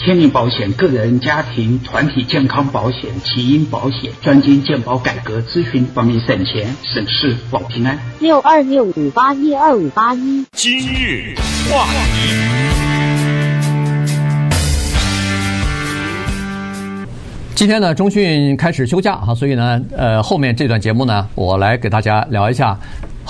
天命保险个人、家庭、团体健康保险、起因保险专精健保改革咨询，帮你省钱省事保平安。六二六五八一二五八一。今日话题。今天呢，中讯开始休假哈，所以呢，呃，后面这段节目呢，我来给大家聊一下。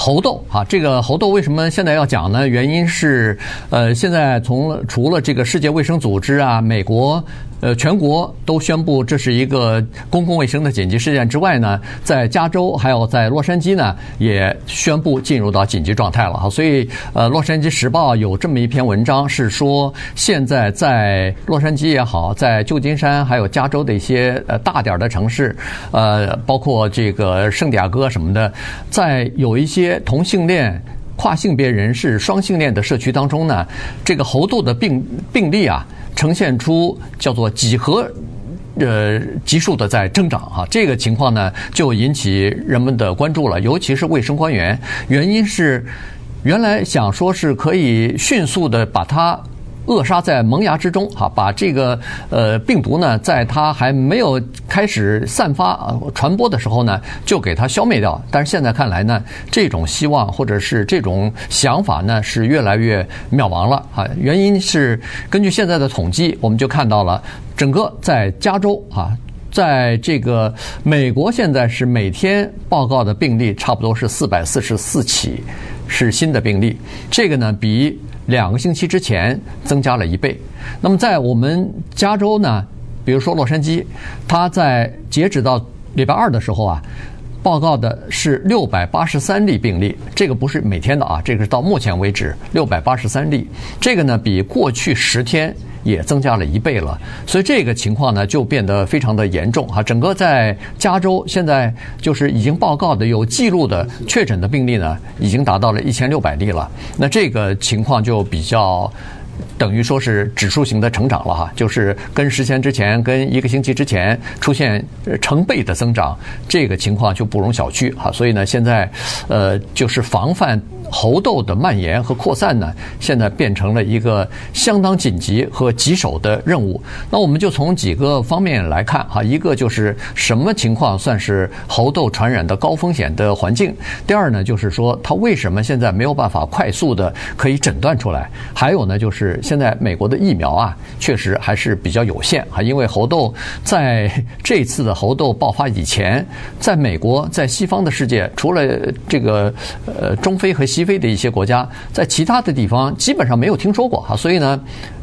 猴痘啊，这个猴痘为什么现在要讲呢？原因是，呃，现在从除了这个世界卫生组织啊，美国。呃，全国都宣布这是一个公共卫生的紧急事件之外呢，在加州还有在洛杉矶呢，也宣布进入到紧急状态了哈。所以，呃，《洛杉矶时报》有这么一篇文章，是说现在在洛杉矶也好，在旧金山还有加州的一些呃大点的城市，呃，包括这个圣地亚哥什么的，在有一些同性恋、跨性别人士、双性恋的社区当中呢，这个猴痘的病病例啊。呈现出叫做几何，呃，级数的在增长哈，这个情况呢就引起人们的关注了，尤其是卫生官员，原因是原来想说是可以迅速的把它。扼杀在萌芽之中，哈，把这个呃病毒呢，在它还没有开始散发传播的时候呢，就给它消灭掉。但是现在看来呢，这种希望或者是这种想法呢，是越来越渺茫了啊。原因是根据现在的统计，我们就看到了整个在加州啊，在这个美国现在是每天报告的病例差不多是四百四十四起，是新的病例。这个呢比。两个星期之前增加了一倍。那么在我们加州呢，比如说洛杉矶，它在截止到礼拜二的时候啊，报告的是六百八十三例病例。这个不是每天的啊，这个是到目前为止六百八十三例。这个呢比过去十天。也增加了一倍了，所以这个情况呢就变得非常的严重哈。整个在加州现在就是已经报告的有记录的确诊的病例呢，已经达到了一千六百例了。那这个情况就比较等于说是指数型的成长了哈，就是跟十天之前、跟一个星期之前出现成倍的增长，这个情况就不容小觑哈。所以呢，现在呃就是防范。猴痘的蔓延和扩散呢，现在变成了一个相当紧急和棘手的任务。那我们就从几个方面来看哈，一个就是什么情况算是猴痘传染的高风险的环境；第二呢，就是说它为什么现在没有办法快速的可以诊断出来；还有呢，就是现在美国的疫苗啊，确实还是比较有限哈，因为猴痘在这次的猴痘爆发以前，在美国在西方的世界，除了这个呃中非和西。西非的一些国家，在其他的地方基本上没有听说过哈，所以呢，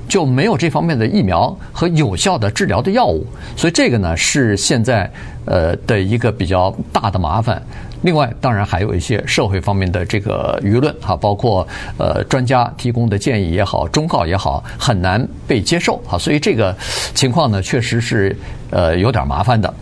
就没有这方面的疫苗和有效的治疗的药物，所以这个呢是现在呃的一个比较大的麻烦。另外，当然还有一些社会方面的这个舆论哈，包括呃专家提供的建议也好，忠告也好，很难被接受哈，所以这个情况呢，确实是呃有点麻烦的。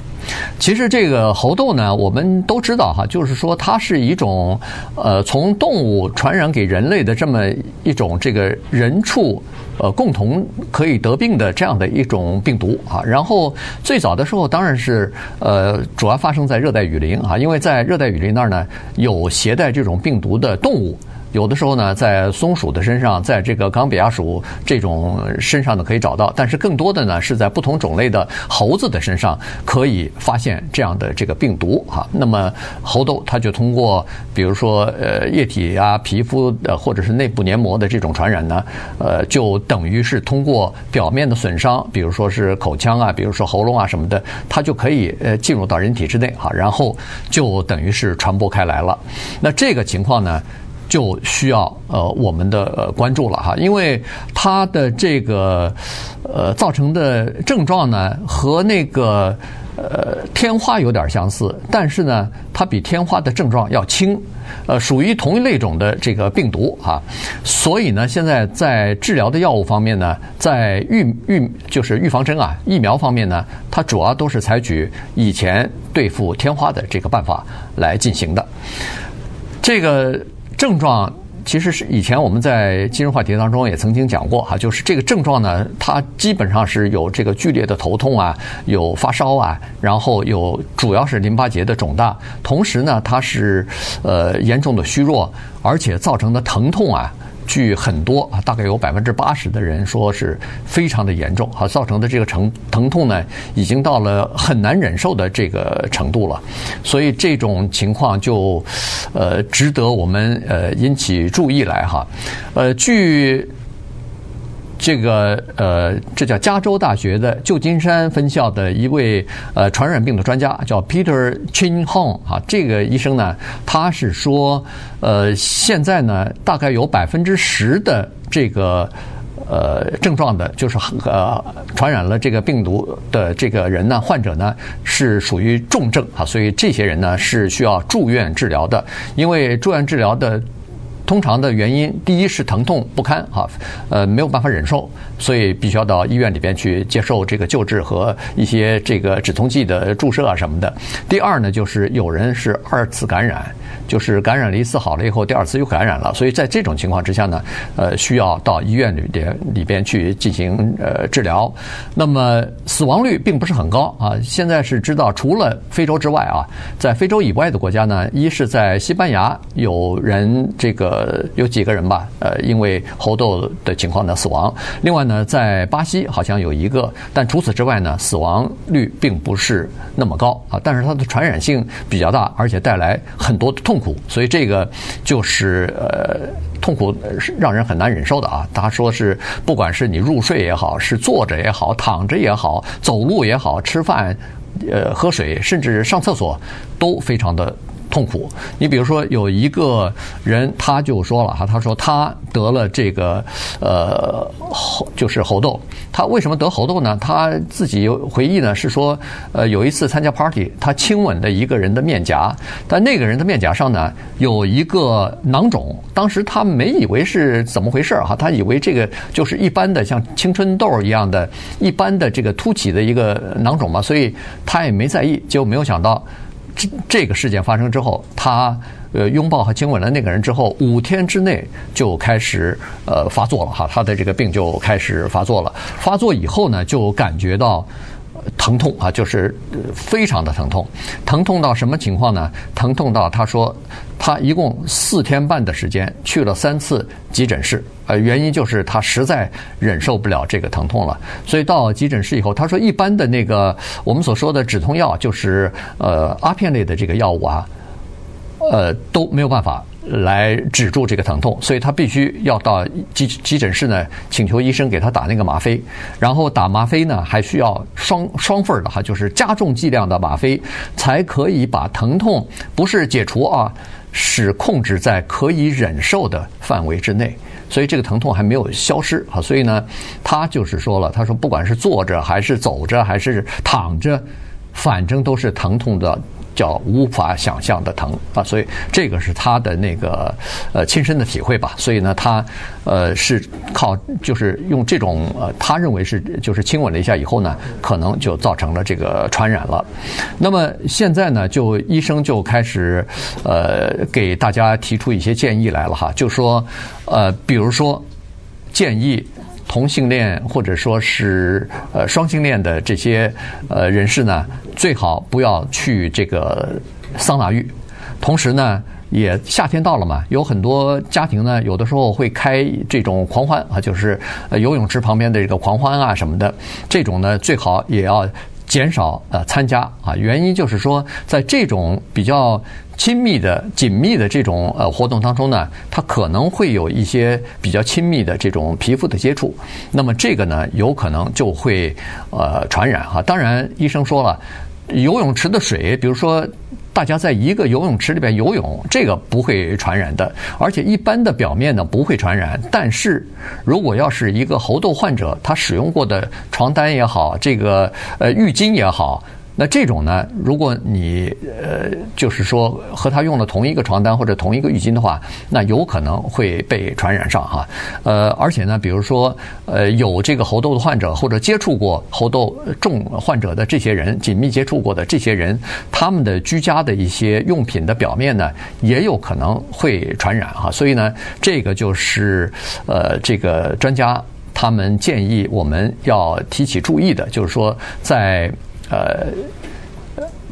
其实这个猴痘呢，我们都知道哈，就是说它是一种呃从动物传染给人类的这么一种这个人畜呃共同可以得病的这样的一种病毒啊。然后最早的时候当然是呃主要发生在热带雨林啊，因为在热带雨林那儿呢有携带这种病毒的动物。有的时候呢，在松鼠的身上，在这个冈比亚鼠这种身上呢可以找到，但是更多的呢是在不同种类的猴子的身上可以发现这样的这个病毒哈。那么猴痘它就通过比如说呃液体啊、皮肤的或者是内部黏膜的这种传染呢，呃就等于是通过表面的损伤，比如说是口腔啊、比如说喉咙啊什么的，它就可以呃进入到人体之内哈，然后就等于是传播开来了。那这个情况呢，就需要呃我们的呃关注了哈，因为它的这个呃造成的症状呢和那个呃天花有点相似，但是呢它比天花的症状要轻，呃属于同一类种的这个病毒哈，所以呢现在在治疗的药物方面呢，在预预就是预防针啊疫苗方面呢，它主要都是采取以前对付天花的这个办法来进行的，这个。症状其实是以前我们在今日话题当中也曾经讲过哈，就是这个症状呢，它基本上是有这个剧烈的头痛啊，有发烧啊，然后有主要是淋巴结的肿大，同时呢，它是呃严重的虚弱，而且造成的疼痛啊。据很多啊，大概有百分之八十的人说是非常的严重啊，造成的这个疼疼痛呢，已经到了很难忍受的这个程度了。所以这种情况就呃值得我们呃引起注意来哈。呃，据这个呃，这叫加州大学的旧金山分校的一位呃传染病的专家，叫 Peter Chin Hong 啊，这个医生呢，他是说，呃，现在呢，大概有百分之十的这个呃症状的，就是呃传染了这个病毒的这个人呢，患者呢是属于重症啊，所以这些人呢是需要住院治疗的，因为住院治疗的。通常的原因，第一是疼痛不堪，哈，呃，没有办法忍受，所以必须要到医院里边去接受这个救治和一些这个止痛剂的注射啊什么的。第二呢，就是有人是二次感染，就是感染了一次好了以后，第二次又感染了，所以在这种情况之下呢，呃，需要到医院里边里边去进行呃治疗。那么死亡率并不是很高啊。现在是知道，除了非洲之外啊，在非洲以外的国家呢，一是在西班牙有人这个。呃，有几个人吧，呃，因为猴痘的情况呢死亡。另外呢，在巴西好像有一个，但除此之外呢，死亡率并不是那么高啊。但是它的传染性比较大，而且带来很多的痛苦，所以这个就是呃，痛苦是让人很难忍受的啊。他说是，不管是你入睡也好，是坐着也好，躺着也好，走路也好，吃饭、呃，喝水，甚至上厕所，都非常的。痛苦。你比如说，有一个人，他就说了哈，他说他得了这个呃猴，就是猴痘。他为什么得猴痘呢？他自己回忆呢，是说呃有一次参加 party，他亲吻的一个人的面颊，但那个人的面颊上呢有一个囊肿。当时他没以为是怎么回事哈，他以为这个就是一般的像青春痘一样的一般的这个凸起的一个囊肿嘛，所以他也没在意，结果没有想到。这这个事件发生之后，他呃拥抱和亲吻了那个人之后，五天之内就开始呃发作了哈，他的这个病就开始发作了。发作以后呢，就感觉到疼痛啊，就是非常的疼痛，疼痛到什么情况呢？疼痛到他说。他一共四天半的时间去了三次急诊室，呃，原因就是他实在忍受不了这个疼痛了。所以到急诊室以后，他说一般的那个我们所说的止痛药，就是呃阿片类的这个药物啊，呃都没有办法来止住这个疼痛，所以他必须要到急急诊室呢，请求医生给他打那个吗啡，然后打吗啡呢还需要双双份的哈，就是加重剂量的吗啡，才可以把疼痛不是解除啊。是控制在可以忍受的范围之内，所以这个疼痛还没有消失啊。所以呢，他就是说了，他说不管是坐着还是走着还是躺着，反正都是疼痛的。叫无法想象的疼啊，所以这个是他的那个呃亲身的体会吧。所以呢，他呃是靠就是用这种呃他认为是就是亲吻了一下以后呢，可能就造成了这个传染了。那么现在呢，就医生就开始呃给大家提出一些建议来了哈，就说呃比如说建议。同性恋或者说是呃双性恋的这些呃人士呢，最好不要去这个桑拿浴。同时呢，也夏天到了嘛，有很多家庭呢，有的时候会开这种狂欢啊，就是游泳池旁边的这个狂欢啊什么的，这种呢最好也要。减少呃参加啊，原因就是说，在这种比较亲密的、紧密的这种呃活动当中呢，它可能会有一些比较亲密的这种皮肤的接触，那么这个呢，有可能就会呃传染哈。当然，医生说了，游泳池的水，比如说。大家在一个游泳池里边游泳，这个不会传染的，而且一般的表面呢不会传染。但是如果要是一个猴痘患者，他使用过的床单也好，这个呃浴巾也好。那这种呢，如果你呃，就是说和他用了同一个床单或者同一个浴巾的话，那有可能会被传染上哈。呃，而且呢，比如说呃，有这个猴痘的患者或者接触过猴痘重患者的这些人，紧密接触过的这些人，他们的居家的一些用品的表面呢，也有可能会传染哈。所以呢，这个就是呃，这个专家他们建议我们要提起注意的，就是说在。呃，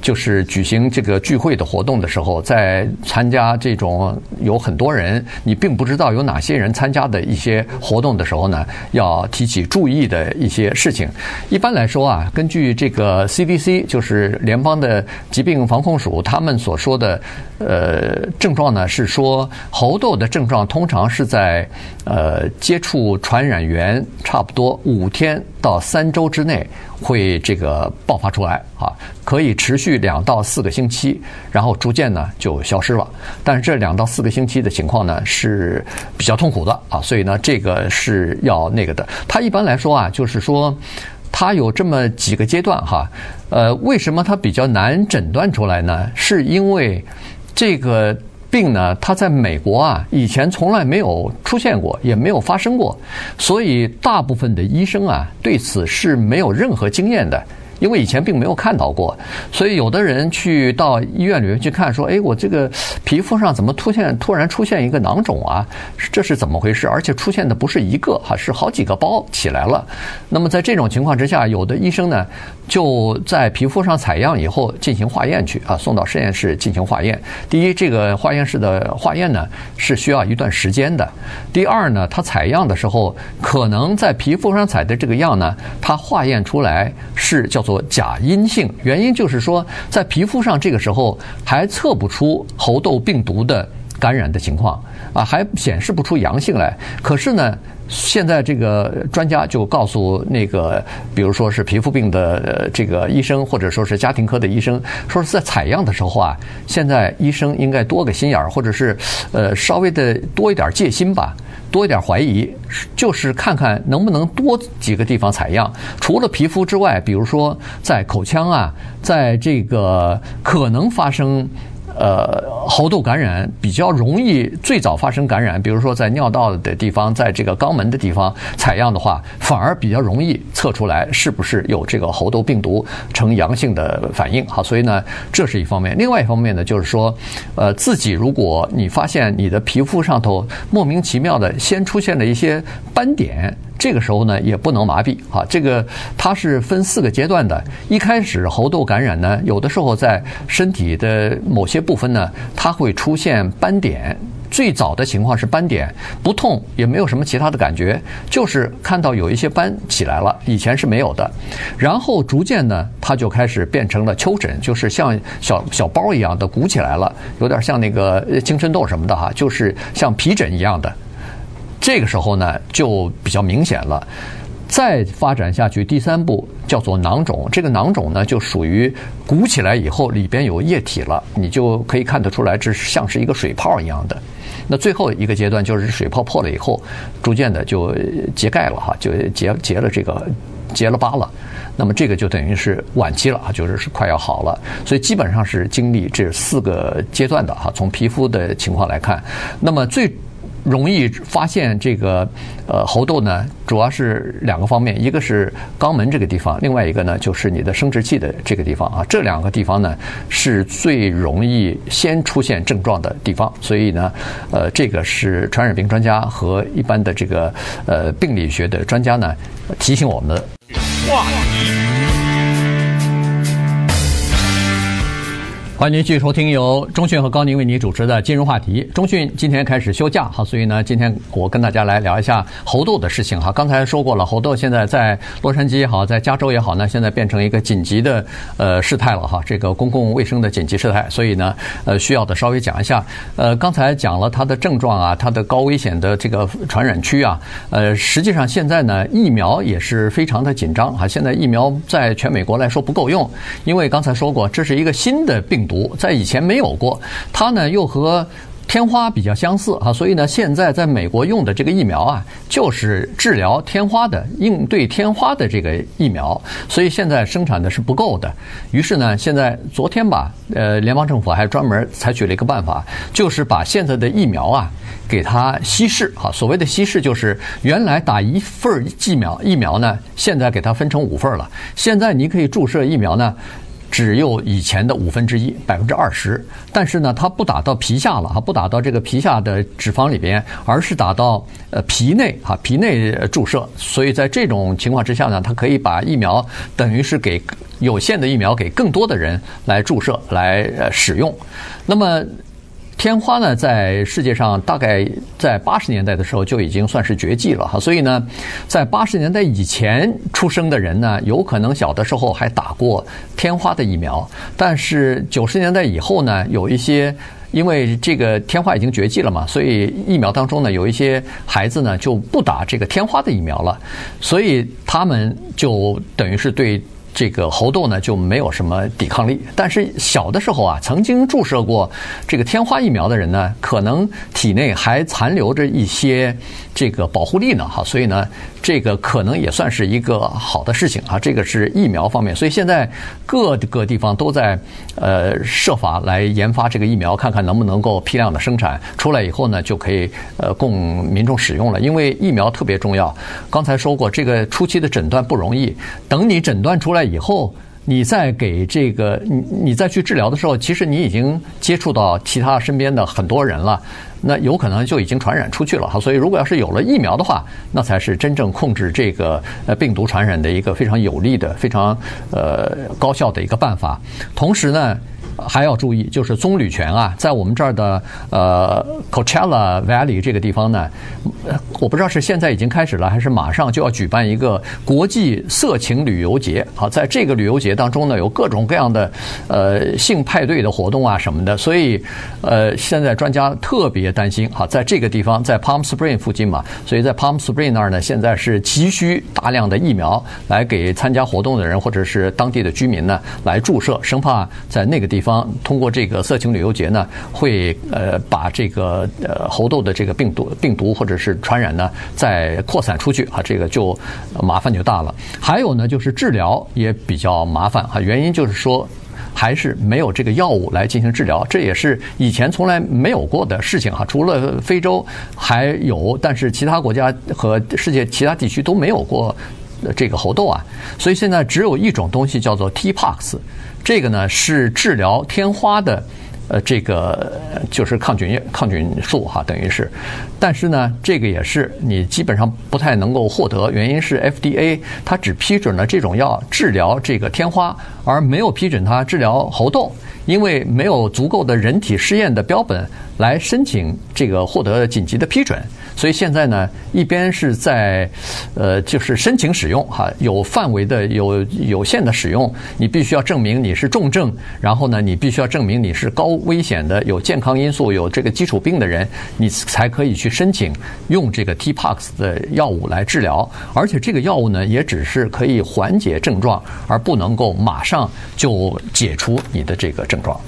就是举行这个聚会的活动的时候，在参加这种有很多人，你并不知道有哪些人参加的一些活动的时候呢，要提起注意的一些事情。一般来说啊，根据这个 CDC，就是联邦的疾病防控署，他们所说的呃症状呢，是说猴痘的症状通常是在呃接触传染源差不多五天到三周之内。会这个爆发出来啊，可以持续两到四个星期，然后逐渐呢就消失了。但是这两到四个星期的情况呢是比较痛苦的啊，所以呢这个是要那个的。它一般来说啊，就是说它有这么几个阶段哈。呃，为什么它比较难诊断出来呢？是因为这个。病呢，它在美国啊，以前从来没有出现过，也没有发生过，所以大部分的医生啊，对此是没有任何经验的。因为以前并没有看到过，所以有的人去到医院里面去看，说：“哎，我这个皮肤上怎么出现突然出现一个囊肿啊？这是怎么回事？而且出现的不是一个哈，是好几个包起来了。那么在这种情况之下，有的医生呢就在皮肤上采样以后进行化验去啊，送到实验室进行化验。第一，这个化验室的化验呢是需要一段时间的；第二呢，它采样的时候可能在皮肤上采的这个样呢，它化验出来是叫做。假阴性，原因就是说，在皮肤上这个时候还测不出猴痘病毒的感染的情况啊，还显示不出阳性来。可是呢，现在这个专家就告诉那个，比如说是皮肤病的这个医生，或者说是家庭科的医生，说是在采样的时候啊，现在医生应该多个心眼儿，或者是呃稍微的多一点戒心吧。多一点怀疑，就是看看能不能多几个地方采样，除了皮肤之外，比如说在口腔啊，在这个可能发生。呃，猴痘感染比较容易最早发生感染，比如说在尿道的地方，在这个肛门的地方采样的话，反而比较容易测出来是不是有这个猴痘病毒呈阳性的反应。好，所以呢，这是一方面。另外一方面呢，就是说，呃，自己如果你发现你的皮肤上头莫名其妙的先出现了一些斑点。这个时候呢，也不能麻痹啊。这个它是分四个阶段的。一开始猴痘感染呢，有的时候在身体的某些部分呢，它会出现斑点。最早的情况是斑点不痛，也没有什么其他的感觉，就是看到有一些斑起来了，以前是没有的。然后逐渐呢，它就开始变成了丘疹，就是像小小包一样的鼓起来了，有点像那个青春痘什么的哈，就是像皮疹一样的。这个时候呢，就比较明显了。再发展下去，第三步叫做囊肿。这个囊肿呢，就属于鼓起来以后，里边有液体了，你就可以看得出来，这是像是一个水泡一样的。那最后一个阶段就是水泡破了以后，逐渐的就结盖了哈，就结结了这个结了疤了。那么这个就等于是晚期了啊，就是是快要好了。所以基本上是经历这四个阶段的哈。从皮肤的情况来看，那么最。容易发现这个呃猴痘呢，主要是两个方面，一个是肛门这个地方，另外一个呢就是你的生殖器的这个地方啊，这两个地方呢是最容易先出现症状的地方，所以呢，呃，这个是传染病专家和一般的这个呃病理学的专家呢提醒我们的。哇。欢迎您继续收听由中讯和高宁为您主持的金融话题。中讯今天开始休假，好，所以呢，今天我跟大家来聊一下猴痘的事情哈。刚才说过了，猴痘现在在洛杉矶也好，在加州也好呢，现在变成一个紧急的呃事态了哈，这个公共卫生的紧急事态。所以呢，呃，需要的稍微讲一下。呃，刚才讲了它的症状啊，它的高危险的这个传染区啊，呃，实际上现在呢，疫苗也是非常的紧张哈。现在疫苗在全美国来说不够用，因为刚才说过，这是一个新的病毒。毒在以前没有过，它呢又和天花比较相似啊，所以呢现在在美国用的这个疫苗啊，就是治疗天花的、应对天花的这个疫苗，所以现在生产的是不够的。于是呢，现在昨天吧，呃，联邦政府还专门采取了一个办法，就是把现在的疫苗啊给它稀释啊。所谓的稀释，就是原来打一份疫苗，疫苗呢现在给它分成五份了。现在你可以注射疫苗呢。只有以前的五分之一，百分之二十。但是呢，它不打到皮下了哈，不打到这个皮下的脂肪里边，而是打到呃皮内哈，皮内注射。所以在这种情况之下呢，它可以把疫苗等于是给有限的疫苗给更多的人来注射来呃使用。那么。天花呢，在世界上大概在八十年代的时候就已经算是绝迹了哈，所以呢，在八十年代以前出生的人呢，有可能小的时候还打过天花的疫苗，但是九十年代以后呢，有一些因为这个天花已经绝迹了嘛，所以疫苗当中呢，有一些孩子呢就不打这个天花的疫苗了，所以他们就等于是对。这个猴痘呢就没有什么抵抗力，但是小的时候啊，曾经注射过这个天花疫苗的人呢，可能体内还残留着一些这个保护力呢，哈，所以呢，这个可能也算是一个好的事情啊。这个是疫苗方面，所以现在各个地方都在呃设法来研发这个疫苗，看看能不能够批量的生产出来以后呢，就可以呃供民众使用了。因为疫苗特别重要，刚才说过，这个初期的诊断不容易，等你诊断出来。以后，你再给这个你你再去治疗的时候，其实你已经接触到其他身边的很多人了，那有可能就已经传染出去了哈。所以，如果要是有了疫苗的话，那才是真正控制这个呃病毒传染的一个非常有利的、非常呃高效的一个办法。同时呢。还要注意，就是棕榈泉啊，在我们这儿的呃 Coachella Valley 这个地方呢，我不知道是现在已经开始了，还是马上就要举办一个国际色情旅游节。好，在这个旅游节当中呢，有各种各样的呃性派对的活动啊什么的，所以呃，现在专家特别担心。好，在这个地方，在 Palm Spring 附近嘛，所以在 Palm Spring 那儿呢，现在是急需大量的疫苗来给参加活动的人或者是当地的居民呢来注射，生怕在那个地方。通过这个色情旅游节呢，会呃把这个呃猴痘的这个病毒病毒或者是传染呢再扩散出去啊，这个就麻烦就大了。还有呢，就是治疗也比较麻烦啊，原因就是说还是没有这个药物来进行治疗，这也是以前从来没有过的事情哈。除了非洲还有，但是其他国家和世界其他地区都没有过这个猴痘啊，所以现在只有一种东西叫做 T-Pox。这个呢是治疗天花的，呃，这个就是抗菌、抗菌素哈，等于是，但是呢，这个也是你基本上不太能够获得，原因是 FDA 它只批准了这种药治疗这个天花，而没有批准它治疗猴痘，因为没有足够的人体试验的标本来申请这个获得紧急的批准。所以现在呢，一边是在，呃，就是申请使用哈，有范围的、有有限的使用，你必须要证明你是重症，然后呢，你必须要证明你是高危险的、有健康因素、有这个基础病的人，你才可以去申请用这个 TPOXX 的药物来治疗。而且这个药物呢，也只是可以缓解症状，而不能够马上就解除你的这个症状。